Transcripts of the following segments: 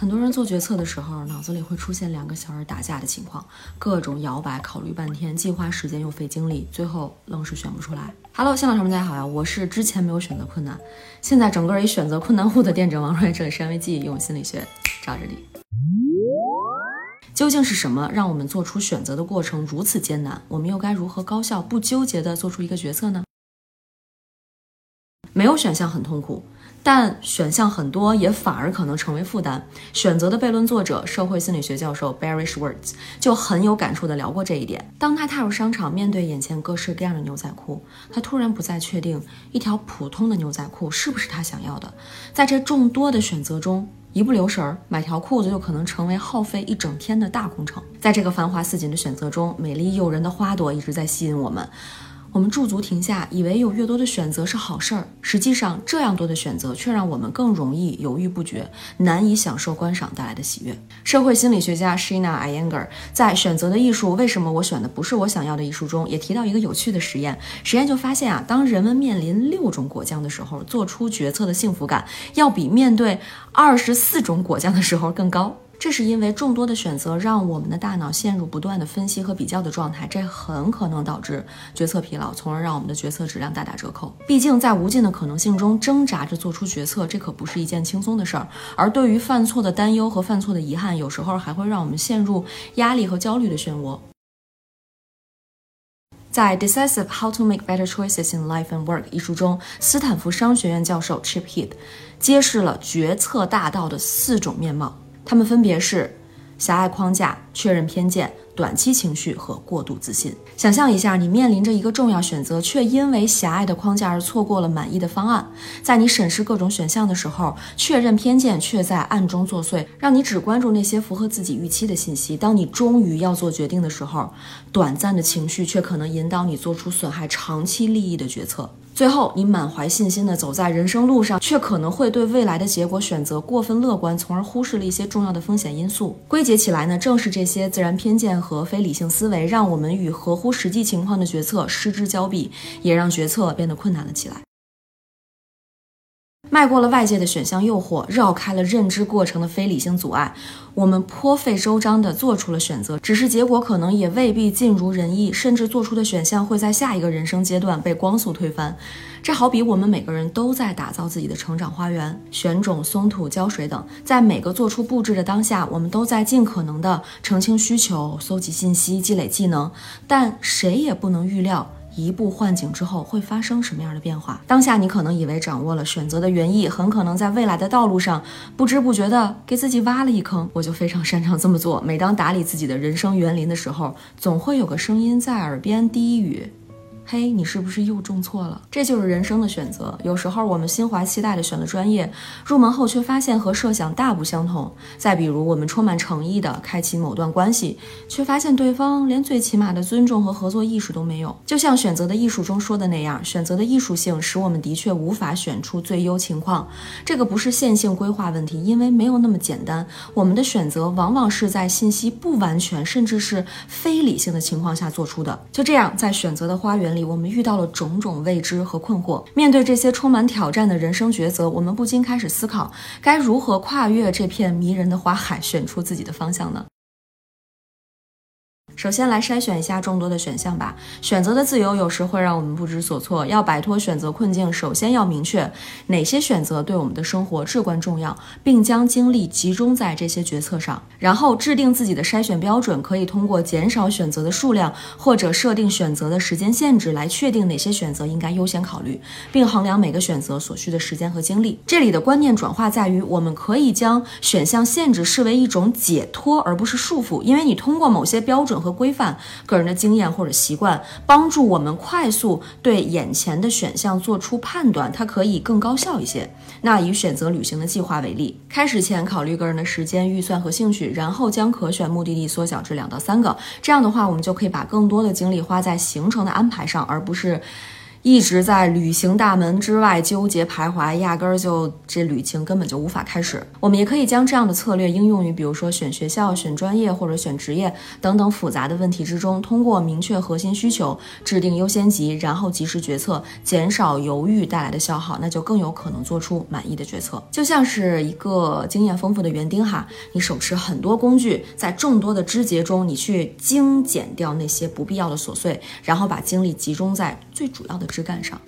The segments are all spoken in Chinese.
很多人做决策的时候，脑子里会出现两个小人打架的情况，各种摇摆，考虑半天，既花时间又费精力，最后愣是选不出来。Hello，新老师们大家好呀，我是之前没有选择困难，现在整个一选择困难户的店长王瑞，这里是安慰剂，用心理学罩着你。究竟是什么让我们做出选择的过程如此艰难？我们又该如何高效不纠结地做出一个决策呢？没有选项很痛苦。但选项很多，也反而可能成为负担。选择的悖论作者、社会心理学教授 Barry Schwartz 就很有感触地聊过这一点。当他踏入商场，面对眼前各式各样的牛仔裤，他突然不再确定一条普通的牛仔裤是不是他想要的。在这众多的选择中，一不留神儿，买条裤子就可能成为耗费一整天的大工程。在这个繁华似锦的选择中，美丽诱人的花朵一直在吸引我们。我们驻足停下，以为有越多的选择是好事儿，实际上这样多的选择却让我们更容易犹豫不决，难以享受观赏带来的喜悦。社会心理学家 Shina Iyengar 在《选择的艺术：为什么我选的不是我想要的艺术》中也提到一个有趣的实验。实验就发现啊，当人们面临六种果酱的时候，做出决策的幸福感要比面对二十四种果酱的时候更高。这是因为众多的选择让我们的大脑陷入不断的分析和比较的状态，这很可能导致决策疲劳，从而让我们的决策质量大打折扣。毕竟在无尽的可能性中挣扎着做出决策，这可不是一件轻松的事儿。而对于犯错的担忧和犯错的遗憾，有时候还会让我们陷入压力和焦虑的漩涡。在《Decisive: How to Make Better Choices in Life and Work》一书中，斯坦福商学院教授 Chip Heath 揭示了决策大道的四种面貌。他们分别是狭隘框架、确认偏见、短期情绪和过度自信。想象一下，你面临着一个重要选择，却因为狭隘的框架而错过了满意的方案。在你审视各种选项的时候，确认偏见却在暗中作祟，让你只关注那些符合自己预期的信息。当你终于要做决定的时候，短暂的情绪却可能引导你做出损害长期利益的决策。最后，你满怀信心地走在人生路上，却可能会对未来的结果选择过分乐观，从而忽视了一些重要的风险因素。归结起来呢，正是这些自然偏见和非理性思维，让我们与合乎实际情况的决策失之交臂，也让决策变得困难了起来。迈过了外界的选项诱惑，绕开了认知过程的非理性阻碍，我们颇费周章地做出了选择。只是结果可能也未必尽如人意，甚至做出的选项会在下一个人生阶段被光速推翻。这好比我们每个人都在打造自己的成长花园，选种、松土、浇水等，在每个做出布置的当下，我们都在尽可能地澄清需求、搜集信息、积累技能，但谁也不能预料。一步换景之后会发生什么样的变化？当下你可能以为掌握了选择的原意，很可能在未来的道路上不知不觉的给自己挖了一坑。我就非常擅长这么做。每当打理自己的人生园林的时候，总会有个声音在耳边低语。嘿，你是不是又种错了？这就是人生的选择。有时候我们心怀期待的选了专业，入门后却发现和设想大不相同。再比如，我们充满诚意的开启某段关系，却发现对方连最起码的尊重和合作意识都没有。就像《选择的艺术》中说的那样，选择的艺术性使我们的确无法选出最优情况。这个不是线性规划问题，因为没有那么简单。我们的选择往往是在信息不完全，甚至是非理性的情况下做出的。就这样，在选择的花园里。我们遇到了种种未知和困惑，面对这些充满挑战的人生抉择，我们不禁开始思考，该如何跨越这片迷人的花海，选出自己的方向呢？首先来筛选一下众多的选项吧。选择的自由有时会让我们不知所措。要摆脱选择困境，首先要明确哪些选择对我们的生活至关重要，并将精力集中在这些决策上。然后制定自己的筛选标准，可以通过减少选择的数量，或者设定选择的时间限制来确定哪些选择应该优先考虑，并衡量每个选择所需的时间和精力。这里的观念转化在于，我们可以将选项限制视为一种解脱，而不是束缚，因为你通过某些标准和规范个人的经验或者习惯，帮助我们快速对眼前的选项做出判断，它可以更高效一些。那以选择旅行的计划为例，开始前考虑个人的时间、预算和兴趣，然后将可选目的地缩小至两到三个。这样的话，我们就可以把更多的精力花在行程的安排上，而不是一直在旅行大门之外纠结徘徊，压根儿就这旅行根本就无法开始。我们也可以将这样的策略应用于，比如说选学校、选专业或者选职业等等复杂的问题之中，通过明确核心需求，制定优先级，然后及时决策，减少犹豫带来的消耗，那就更有可能做出满意的决策。就像是一个经验丰富的园丁哈，你手持很多工具，在众多的枝节中，你去精简掉那些不必要的琐碎，然后把精力集中在最主要的。枝干上，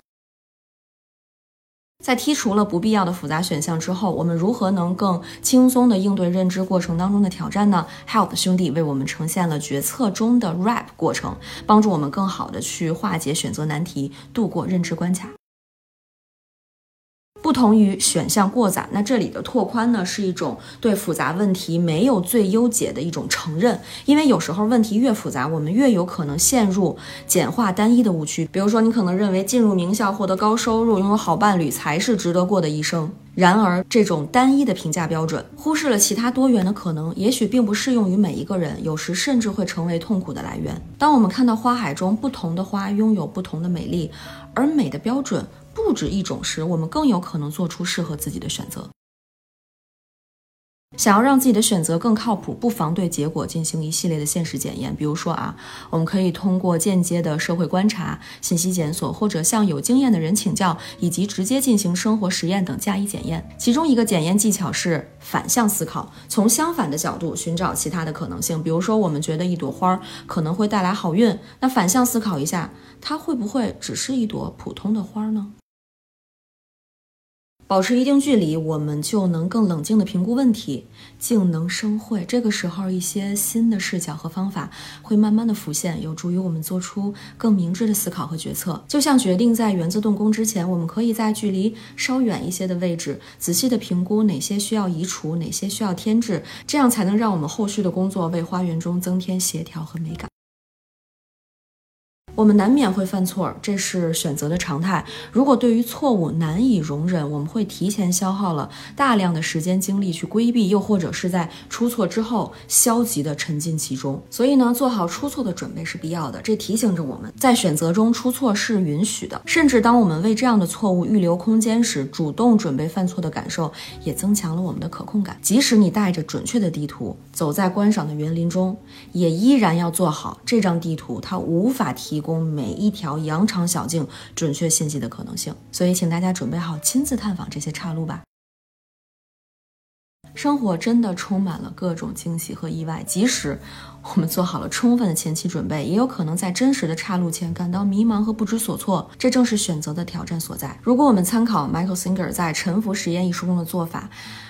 在剔除了不必要的复杂选项之后，我们如何能更轻松地应对认知过程当中的挑战呢？Help 兄弟为我们呈现了决策中的 Rap 过程，帮助我们更好地去化解选择难题，度过认知关卡。不同于选项过载，那这里的拓宽呢，是一种对复杂问题没有最优解的一种承认。因为有时候问题越复杂，我们越有可能陷入简化单一的误区。比如说，你可能认为进入名校、获得高收入、拥有好伴侣才是值得过的一生。然而，这种单一的评价标准忽视了其他多元的可能，也许并不适用于每一个人，有时甚至会成为痛苦的来源。当我们看到花海中不同的花拥有不同的美丽，而美的标准。不止一种时，我们更有可能做出适合自己的选择。想要让自己的选择更靠谱，不妨对结果进行一系列的现实检验。比如说啊，我们可以通过间接的社会观察、信息检索，或者向有经验的人请教，以及直接进行生活实验等加以检验。其中一个检验技巧是反向思考，从相反的角度寻找其他的可能性。比如说，我们觉得一朵花可能会带来好运，那反向思考一下，它会不会只是一朵普通的花呢？保持一定距离，我们就能更冷静地评估问题，静能生慧。这个时候，一些新的视角和方法会慢慢的浮现，有助于我们做出更明智的思考和决策。就像决定在园子动工之前，我们可以在距离稍远一些的位置，仔细地评估哪些需要移除，哪些需要添置，这样才能让我们后续的工作为花园中增添协调和美感。我们难免会犯错，这是选择的常态。如果对于错误难以容忍，我们会提前消耗了大量的时间精力去规避，又或者是在出错之后消极的沉浸其中。所以呢，做好出错的准备是必要的。这提醒着我们在选择中出错是允许的，甚至当我们为这样的错误预留空间时，主动准备犯错的感受也增强了我们的可控感。即使你带着准确的地图走在观赏的园林中，也依然要做好这张地图它无法提。供每一条羊肠小径准确信息的可能性，所以请大家准备好亲自探访这些岔路吧。生活真的充满了各种惊喜和意外，即使我们做好了充分的前期准备，也有可能在真实的岔路前感到迷茫和不知所措。这正是选择的挑战所在。如果我们参考 Michael Singer 在《沉浮实验》一书中的做法，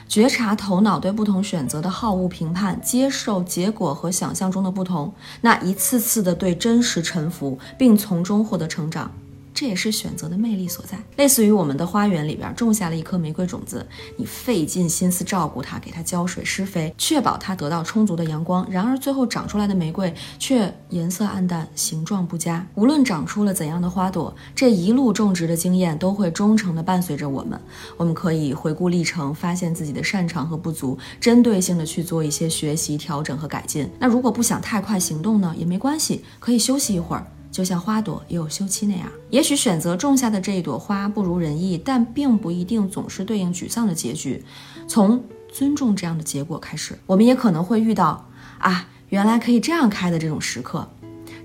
觉察头脑对不同选择的好恶评判，接受结果和想象中的不同，那一次次的对真实沉浮，并从中获得成长。这也是选择的魅力所在，类似于我们的花园里边种下了一颗玫瑰种子，你费尽心思照顾它，给它浇水施肥，确保它得到充足的阳光。然而最后长出来的玫瑰却颜色暗淡，形状不佳。无论长出了怎样的花朵，这一路种植的经验都会忠诚地伴随着我们。我们可以回顾历程，发现自己的擅长和不足，针对性的去做一些学习、调整和改进。那如果不想太快行动呢，也没关系，可以休息一会儿。就像花朵也有休期那样，也许选择种下的这一朵花不如人意，但并不一定总是对应沮丧的结局。从尊重这样的结果开始，我们也可能会遇到啊，原来可以这样开的这种时刻，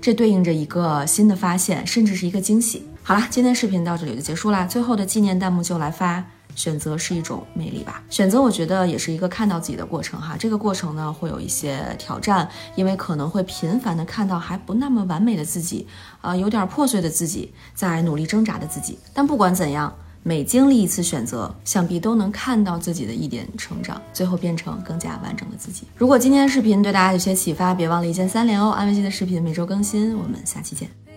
这对应着一个新的发现，甚至是一个惊喜。好了，今天视频到这里就结束啦。最后的纪念弹幕就来发。选择是一种魅力吧。选择，我觉得也是一个看到自己的过程哈。这个过程呢，会有一些挑战，因为可能会频繁的看到还不那么完美的自己，啊，有点破碎的自己，在努力挣扎的自己。但不管怎样，每经历一次选择，想必都能看到自己的一点成长，最后变成更加完整的自己。如果今天的视频对大家有些启发，别忘了一键三连哦。安慰剂的视频每周更新，我们下期见。